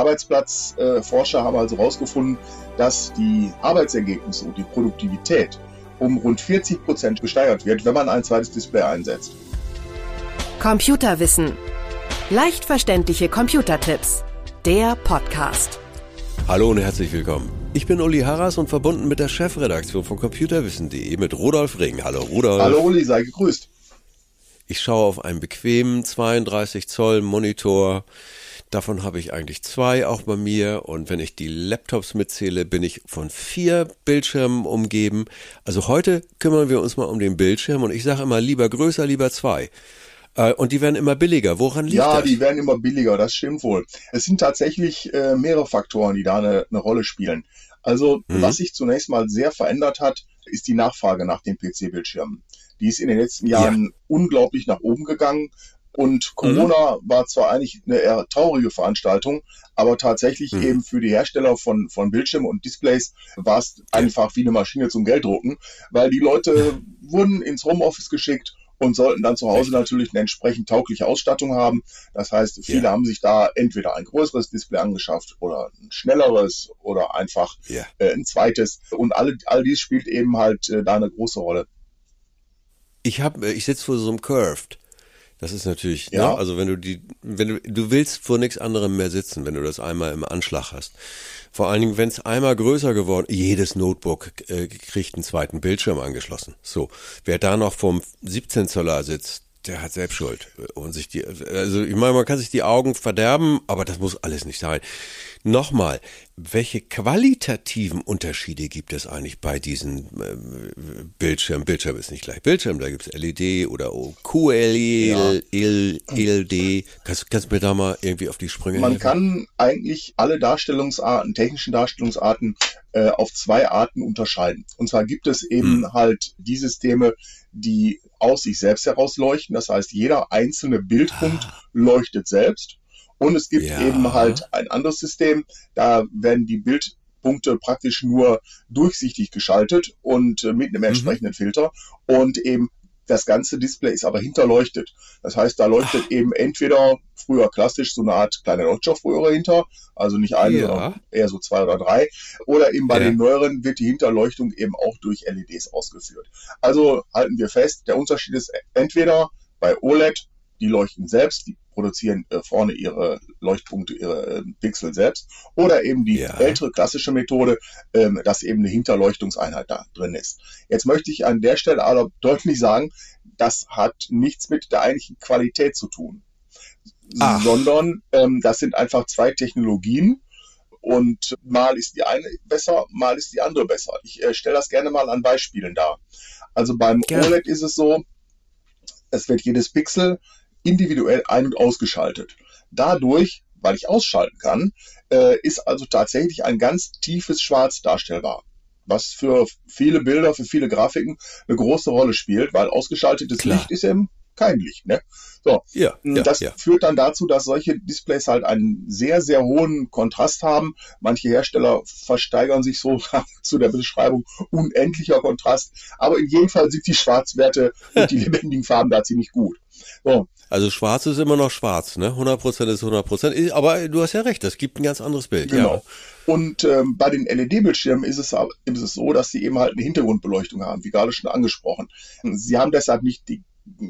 Arbeitsplatzforscher haben also herausgefunden, dass die Arbeitsergebnisse und die Produktivität um rund 40 Prozent gesteigert wird, wenn man ein zweites Display einsetzt. Computerwissen. Leicht verständliche Computertipps. Der Podcast. Hallo und herzlich willkommen. Ich bin Uli Harras und verbunden mit der Chefredaktion von computerwissen.de mit Rudolf Ring. Hallo Rudolf. Hallo Uli, sei gegrüßt. Ich schaue auf einen bequemen 32 Zoll Monitor. Davon habe ich eigentlich zwei auch bei mir. Und wenn ich die Laptops mitzähle, bin ich von vier Bildschirmen umgeben. Also heute kümmern wir uns mal um den Bildschirm und ich sage immer lieber größer, lieber zwei. Äh, und die werden immer billiger. Woran liegt ja, das? Ja, die werden immer billiger, das stimmt wohl. Es sind tatsächlich äh, mehrere Faktoren, die da eine, eine Rolle spielen. Also, mhm. was sich zunächst mal sehr verändert hat, ist die Nachfrage nach den PC-Bildschirmen. Die ist in den letzten Jahren ja. unglaublich nach oben gegangen. Und Corona mhm. war zwar eigentlich eine eher traurige Veranstaltung, aber tatsächlich mhm. eben für die Hersteller von, von Bildschirmen und Displays war es einfach wie eine Maschine zum Gelddrucken, weil die Leute wurden ins Homeoffice geschickt und sollten dann zu Hause natürlich eine entsprechend taugliche Ausstattung haben. Das heißt, viele ja. haben sich da entweder ein größeres Display angeschafft oder ein schnelleres oder einfach ja. äh, ein zweites. Und all, all dies spielt eben halt äh, da eine große Rolle. Ich habe, äh, ich sitze vor so einem Curved. Das ist natürlich, ne, ja. Ne, also wenn du die, wenn du, du willst vor nichts anderem mehr sitzen, wenn du das einmal im Anschlag hast. Vor allen Dingen, wenn es einmal größer geworden, jedes Notebook äh, kriegt einen zweiten Bildschirm angeschlossen. So, wer da noch vom 17 Zoller sitzt, der hat selbst Schuld. Und sich die, also ich meine, man kann sich die Augen verderben, aber das muss alles nicht sein. Nochmal, welche qualitativen Unterschiede gibt es eigentlich bei diesen äh, Bildschirmen? Bildschirm ist nicht gleich Bildschirm, da gibt es LED oder QLED. Ja. Kannst, kannst du mir da mal irgendwie auf die Sprünge Man helfen? kann eigentlich alle Darstellungsarten, technischen Darstellungsarten äh, auf zwei Arten unterscheiden. Und zwar gibt es eben hm. halt die Systeme, die aus sich selbst heraus leuchten. Das heißt, jeder einzelne Bildpunkt ah. leuchtet selbst. Und es gibt ja. eben halt ein anderes System, da werden die Bildpunkte praktisch nur durchsichtig geschaltet und äh, mit einem mhm. entsprechenden Filter und eben das ganze Display ist aber hinterleuchtet. Das heißt, da leuchtet Ach. eben entweder früher klassisch so eine Art kleine Leuchtstoffröhre hinter, also nicht eine, ja. sondern eher so zwei oder drei. Oder eben bei ja. den neueren wird die Hinterleuchtung eben auch durch LEDs ausgeführt. Also halten wir fest, der Unterschied ist entweder bei OLED die leuchten selbst, die produzieren äh, vorne ihre Leuchtpunkte, ihre äh, Pixel selbst. Oder eben die ja. ältere klassische Methode, ähm, dass eben eine Hinterleuchtungseinheit da drin ist. Jetzt möchte ich an der Stelle aber deutlich sagen, das hat nichts mit der eigentlichen Qualität zu tun. Ach. Sondern ähm, das sind einfach zwei Technologien, und mal ist die eine besser, mal ist die andere besser. Ich äh, stelle das gerne mal an Beispielen dar. Also beim gerne. OLED ist es so, es wird jedes Pixel individuell ein- und ausgeschaltet. Dadurch, weil ich ausschalten kann, äh, ist also tatsächlich ein ganz tiefes Schwarz darstellbar. Was für viele Bilder, für viele Grafiken eine große Rolle spielt, weil ausgeschaltetes Klar. Licht ist eben kein Licht. Ne? So, ja, ja, das ja. führt dann dazu, dass solche Displays halt einen sehr, sehr hohen Kontrast haben. Manche Hersteller versteigern sich so zu der Beschreibung unendlicher Kontrast. Aber in jedem Fall sind die Schwarzwerte und die lebendigen Farben da ziemlich gut. So, also schwarz ist immer noch schwarz, ne? 100% ist 100%. Aber du hast ja recht, das gibt ein ganz anderes Bild. Genau. Ja. Und ähm, bei den LED-Bildschirmen ist es, ist es so, dass sie eben halt eine Hintergrundbeleuchtung haben, wie gerade schon angesprochen. Sie haben deshalb nicht die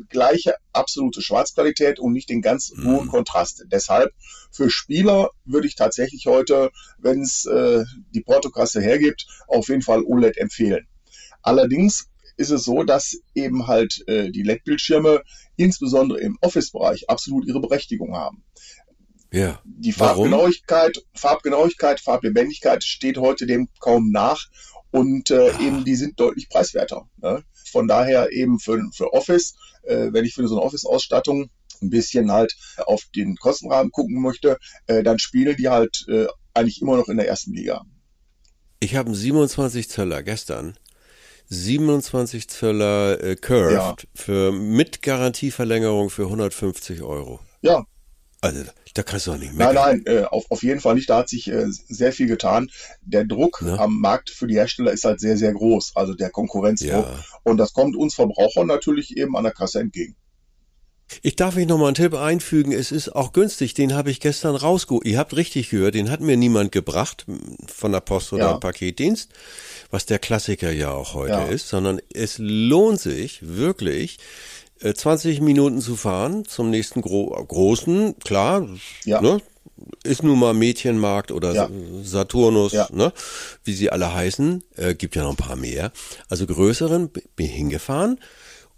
gleiche absolute Schwarzqualität und nicht den ganz mhm. hohen Kontrast. Deshalb für Spieler würde ich tatsächlich heute, wenn es äh, die Portokasse hergibt, auf jeden Fall OLED empfehlen. Allerdings ist es so, dass eben halt äh, die LED-Bildschirme insbesondere im Office-Bereich absolut ihre Berechtigung haben. Ja. Die Farbgenauigkeit, Farbgenauigkeit, Farblebendigkeit steht heute dem kaum nach und äh, ah. eben die sind deutlich preiswerter. Ne? Von daher eben für, für Office, äh, wenn ich für so eine Office-Ausstattung ein bisschen halt auf den Kostenrahmen gucken möchte, äh, dann spielen die halt äh, eigentlich immer noch in der ersten Liga. Ich habe einen 27 Zöller gestern 27 Zöller äh, Curved ja. für mit Garantieverlängerung für 150 Euro. Ja. Also da kannst du auch nicht mehr. Nein, nein, äh, auf, auf jeden Fall nicht. Da hat sich äh, sehr viel getan. Der Druck ne? am Markt für die Hersteller ist halt sehr, sehr groß. Also der Konkurrenzdruck. Ja. Und das kommt uns Verbrauchern natürlich eben an der Kasse entgegen. Ich darf mich nochmal einen Tipp einfügen. Es ist auch günstig. Den habe ich gestern rausgeholt. Ihr habt richtig gehört. Den hat mir niemand gebracht von der Post oder ja. Paketdienst, was der Klassiker ja auch heute ja. ist, sondern es lohnt sich wirklich, 20 äh, Minuten zu fahren zum nächsten Gro großen, klar, ja. ne, ist nun mal Mädchenmarkt oder ja. Saturnus, ja. ne, wie sie alle heißen, äh, gibt ja noch ein paar mehr. Also größeren bin hingefahren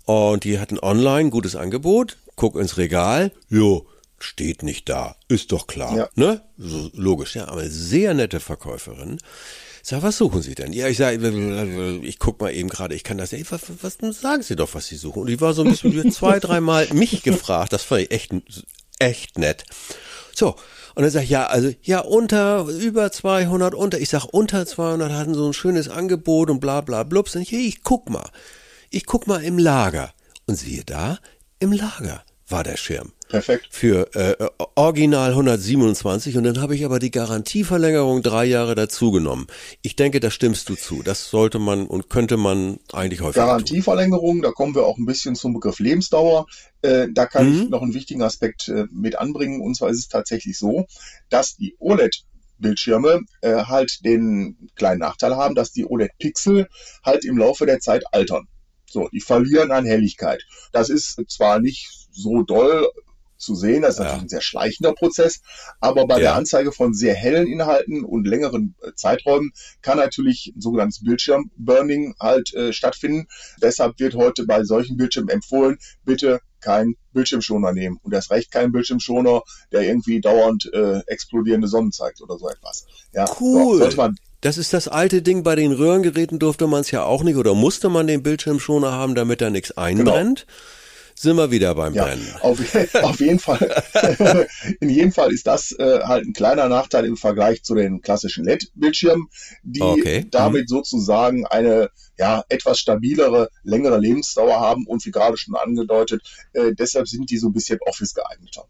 und die hatten online gutes Angebot, guck ins Regal, jo, steht nicht da, ist doch klar, ja. ne, so, logisch, ja, aber sehr nette Verkäuferin. Sag, was suchen Sie denn? Ja, ich sag, ich guck mal eben gerade, ich kann das nicht. Was, was, sagen Sie doch, was Sie suchen? Und die war so ein bisschen zwei, dreimal mich gefragt. Das fand ich echt, echt nett. So. Und dann sag ich, ja, also, ja, unter, über 200, unter, ich sag, unter 200 hatten so ein schönes Angebot und bla, bla, blubs. Und ich, ich guck mal. Ich guck mal im Lager. Und siehe da, im Lager war der Schirm. Perfekt. Für äh, Original 127 und dann habe ich aber die Garantieverlängerung drei Jahre dazugenommen. Ich denke, da stimmst du zu. Das sollte man und könnte man eigentlich häufiger Garantieverlängerung, tun. da kommen wir auch ein bisschen zum Begriff Lebensdauer. Äh, da kann mhm. ich noch einen wichtigen Aspekt äh, mit anbringen. Und zwar ist es tatsächlich so, dass die OLED Bildschirme äh, halt den kleinen Nachteil haben, dass die OLED-Pixel halt im Laufe der Zeit altern. So, die verlieren an Helligkeit. Das ist zwar nicht so doll zu sehen. Das ist ja. natürlich ein sehr schleichender Prozess. Aber bei ja. der Anzeige von sehr hellen Inhalten und längeren äh, Zeiträumen kann natürlich ein sogenanntes Bildschirmburning halt äh, stattfinden. Deshalb wird heute bei solchen Bildschirmen empfohlen, bitte kein Bildschirmschoner nehmen. Und erst recht kein Bildschirmschoner, der irgendwie dauernd äh, explodierende Sonnen zeigt oder so etwas. Ja, cool. So, sollte man das ist das alte Ding, bei den Röhrengeräten durfte man es ja auch nicht oder musste man den Bildschirmschoner haben, damit da nichts genau. einbrennt. Genau sind wir wieder beim ja, Brennen. Auf, auf jeden Fall. in jedem Fall ist das äh, halt ein kleiner Nachteil im Vergleich zu den klassischen LED-Bildschirmen, die okay. damit mhm. sozusagen eine ja, etwas stabilere, längere Lebensdauer haben und wie gerade schon angedeutet, äh, deshalb sind die so ein bisschen Office geeigneter.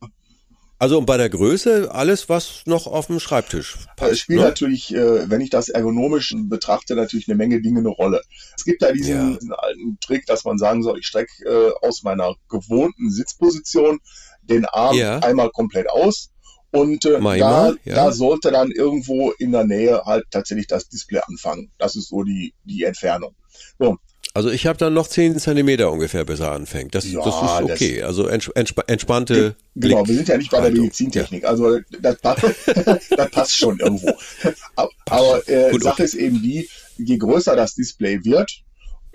Also bei der Größe alles, was noch auf dem Schreibtisch passt. Es spielt ne? natürlich, äh, wenn ich das ergonomisch betrachte, natürlich eine Menge Dinge eine Rolle. Es gibt da diesen, ja. diesen alten Trick, dass man sagen soll, ich strecke äh, aus meiner gewohnten Sitzposition den Arm ja. einmal komplett aus. Und äh, da, ja. da sollte dann irgendwo in der Nähe halt tatsächlich das Display anfangen. Das ist so die, die Entfernung. So, also ich habe dann noch 10 Zentimeter ungefähr, bis er anfängt. Das, ja, das ist okay. Das, also entsp entspannte. Genau, Blick wir sind ja nicht bei der Medizintechnik. Ja. Also das, das passt schon irgendwo. Aber äh, Sache ist eben die, je größer das Display wird,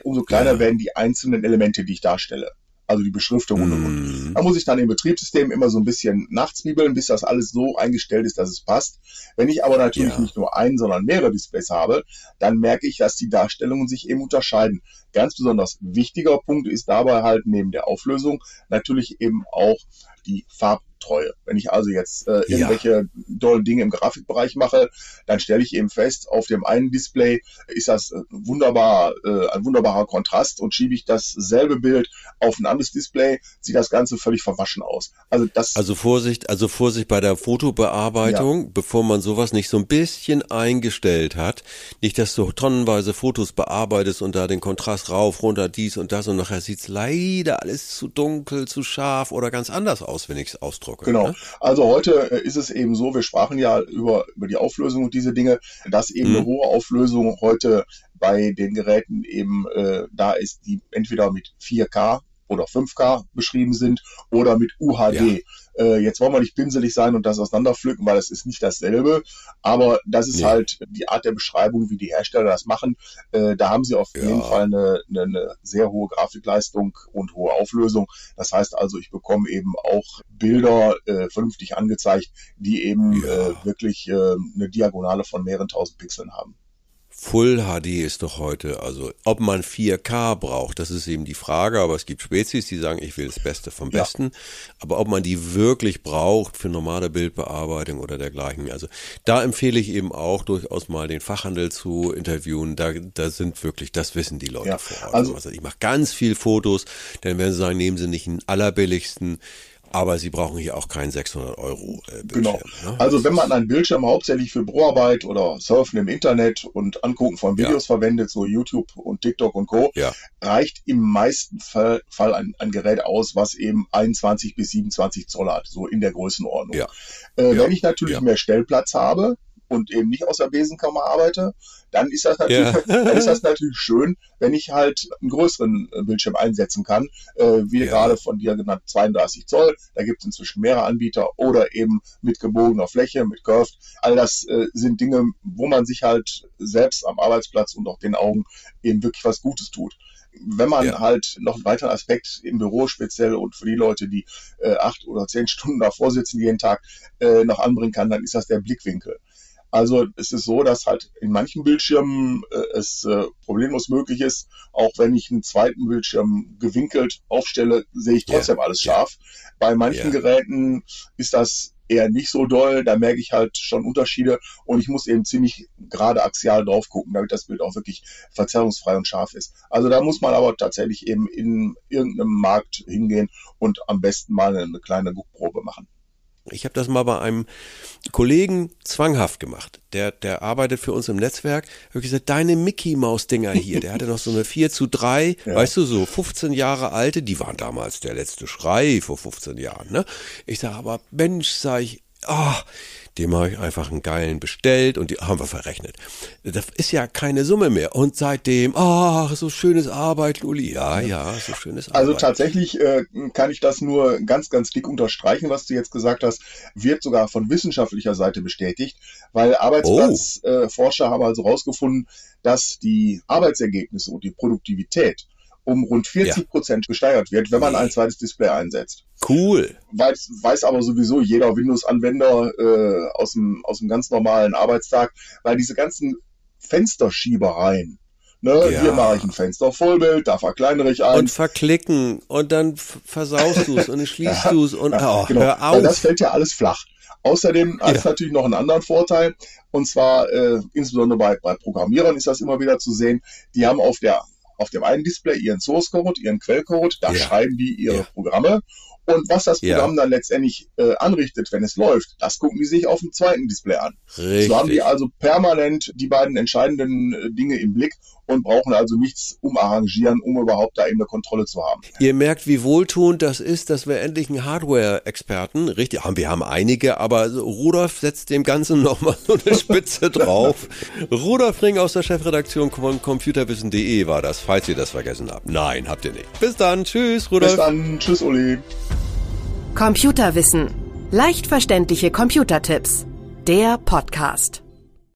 umso kleiner ja. werden die einzelnen Elemente, die ich darstelle also die Beschriftung und, und. Mm. Da muss ich dann im Betriebssystem immer so ein bisschen nachzwiebeln, bis das alles so eingestellt ist, dass es passt. Wenn ich aber natürlich ja. nicht nur ein, sondern mehrere Displays habe, dann merke ich, dass die Darstellungen sich eben unterscheiden. Ganz besonders wichtiger Punkt ist dabei halt neben der Auflösung natürlich eben auch die Farb Treue. Wenn ich also jetzt äh, irgendwelche ja. dollen Dinge im Grafikbereich mache, dann stelle ich eben fest, auf dem einen Display ist das äh, wunderbar, äh, ein wunderbarer Kontrast und schiebe ich dasselbe Bild auf ein anderes Display, sieht das Ganze völlig verwaschen aus. Also das. Also Vorsicht, also Vorsicht bei der Fotobearbeitung, ja. bevor man sowas nicht so ein bisschen eingestellt hat. Nicht, dass du tonnenweise Fotos bearbeitest und da den Kontrast rauf, runter, dies und das und nachher sieht's leider alles zu dunkel, zu scharf oder ganz anders aus, wenn ich es ausdrucke. Genau. Ne? Also heute äh, ist es eben so, wir sprachen ja über, über die Auflösung und diese Dinge, dass eben mhm. eine hohe Auflösung heute bei den Geräten eben äh, da ist, die entweder mit 4K oder 5K beschrieben sind oder mit UHD. Ja. Äh, jetzt wollen wir nicht pinselig sein und das auseinanderpflücken, weil es ist nicht dasselbe, aber das ist nee. halt die Art der Beschreibung, wie die Hersteller das machen. Äh, da haben sie auf ja. jeden Fall eine, eine, eine sehr hohe Grafikleistung und hohe Auflösung. Das heißt also, ich bekomme eben auch Bilder äh, vernünftig angezeigt, die eben ja. äh, wirklich äh, eine Diagonale von mehreren tausend Pixeln haben. Full HD ist doch heute, also ob man 4K braucht, das ist eben die Frage, aber es gibt Spezies, die sagen, ich will das Beste vom Besten, ja. aber ob man die wirklich braucht für normale Bildbearbeitung oder dergleichen, also da empfehle ich eben auch durchaus mal den Fachhandel zu interviewen, da, da sind wirklich, das wissen die Leute ja. vor Ort. Also, also ich mache ganz viel Fotos, dann werden sie sagen, nehmen sie nicht den allerbilligsten, Aber Sie brauchen hier auch keinen 600 Euro äh, Bildschirm. Genau. Ne? Also wenn man einen Bildschirm hauptsächlich für Büroarbeit oder Surfen im Internet und Angucken von Videos ja. verwendet, so YouTube und TikTok und Co., ja. reicht im meisten Fall, Fall ein, ein, Gerät aus, was eben 21 bis 27 Zoll hat, so in der Größenordnung. Ja. Äh, wenn ich natürlich mehr Stellplatz habe, und eben nicht aus der Besenkammer arbeite, dann ist das natürlich, ja. dann ist das natürlich schön, wenn ich halt einen größeren äh, Bildschirm einsetzen kann, äh, wie ja. gerade von dir genannt 32 Zoll. Da gibt es inzwischen mehrere Anbieter oder eben mit gebogener Fläche, mit Curved. All das äh, sind Dinge, wo man sich halt selbst am Arbeitsplatz und auch den Augen eben wirklich was Gutes tut wenn man ja. halt noch einen weiteren Aspekt im Büro speziell und für die Leute, die äh, acht oder zehn Stunden davor sitzen jeden Tag, äh, noch anbringen kann, dann ist das der Blickwinkel. Also es ist so, dass halt in manchen Bildschirmen äh, es äh, problemlos möglich ist, auch wenn ich einen zweiten Bildschirm gewinkelt aufstelle, sehe ich trotzdem yeah. alles scharf. Bei manchen yeah. Geräten ist das eher nicht so doll, da merke ich halt schon Unterschiede und ich muss eben ziemlich gerade axial drauf gucken, damit das Bild auch wirklich verzerrungsfrei und scharf ist. Also da muss man aber tatsächlich eben in irgendeinem Markt hingehen und am besten mal eine kleine Guckprobe machen. Ich habe das mal bei einem Kollegen zwanghaft gemacht. Der, der arbeitet für uns im Netzwerk. Habe gesagt, deine Mickey Maus Dinger hier, der hatte noch so eine 4 zu 3, ja. weißt du, so 15 Jahre alte, die waren damals der letzte Schrei vor 15 Jahren, ne? Ich sage aber, Mensch, sag ich, oh, dem habe ich einfach einen geilen bestellt und die haben wir verrechnet. Das ist ja keine Summe mehr. Und seitdem, ach, so schönes Arbeiten, Uli. Ja, ja, so schönes Arbeiten. Also tatsächlich äh, kann ich das nur ganz, ganz dick unterstreichen, was du jetzt gesagt hast. Wird sogar von wissenschaftlicher Seite bestätigt, weil Arbeitsplatzforscher oh. äh, haben also herausgefunden, dass die Arbeitsergebnisse und die Produktivität um rund 40 Prozent ja. gesteigert wird, wenn man ein zweites Display einsetzt. Cool. Weiß, weiß aber sowieso jeder Windows-Anwender äh, aus, dem, aus dem ganz normalen Arbeitstag, weil diese ganzen Fensterschiebereien, Ne, ja. Hier mache ich ein Fenster Vollbild, da verkleinere ich ein. Und verklicken und dann versaust du es und dann schließt ja, du es und ja, oh, genau. hör auf. Das fällt ja alles flach. Außerdem hat es natürlich noch einen anderen Vorteil, und zwar äh, insbesondere bei, bei Programmierern ist das immer wieder zu sehen, die haben auf der auf dem einen Display ihren Source Code, ihren Quellcode, da ja. schreiben die ihre ja. Programme und was das Programm ja. dann letztendlich äh, anrichtet, wenn es läuft, das gucken die sich auf dem zweiten Display an. Richtig. So haben die also permanent die beiden entscheidenden äh, Dinge im Blick und brauchen also nichts umarrangieren, um überhaupt da eben eine Kontrolle zu haben. Ihr merkt, wie wohltuend das ist, dass wir endlich einen Hardware-Experten, richtig, haben wir haben einige, aber Rudolf setzt dem Ganzen nochmal so eine Spitze drauf. Rudolf Ring aus der Chefredaktion von computerwissen.de war das, falls ihr das vergessen habt. Nein, habt ihr nicht. Bis dann, tschüss, Rudolf. Bis dann, tschüss, Uli. Computerwissen. Leicht verständliche Computertipps. Der Podcast.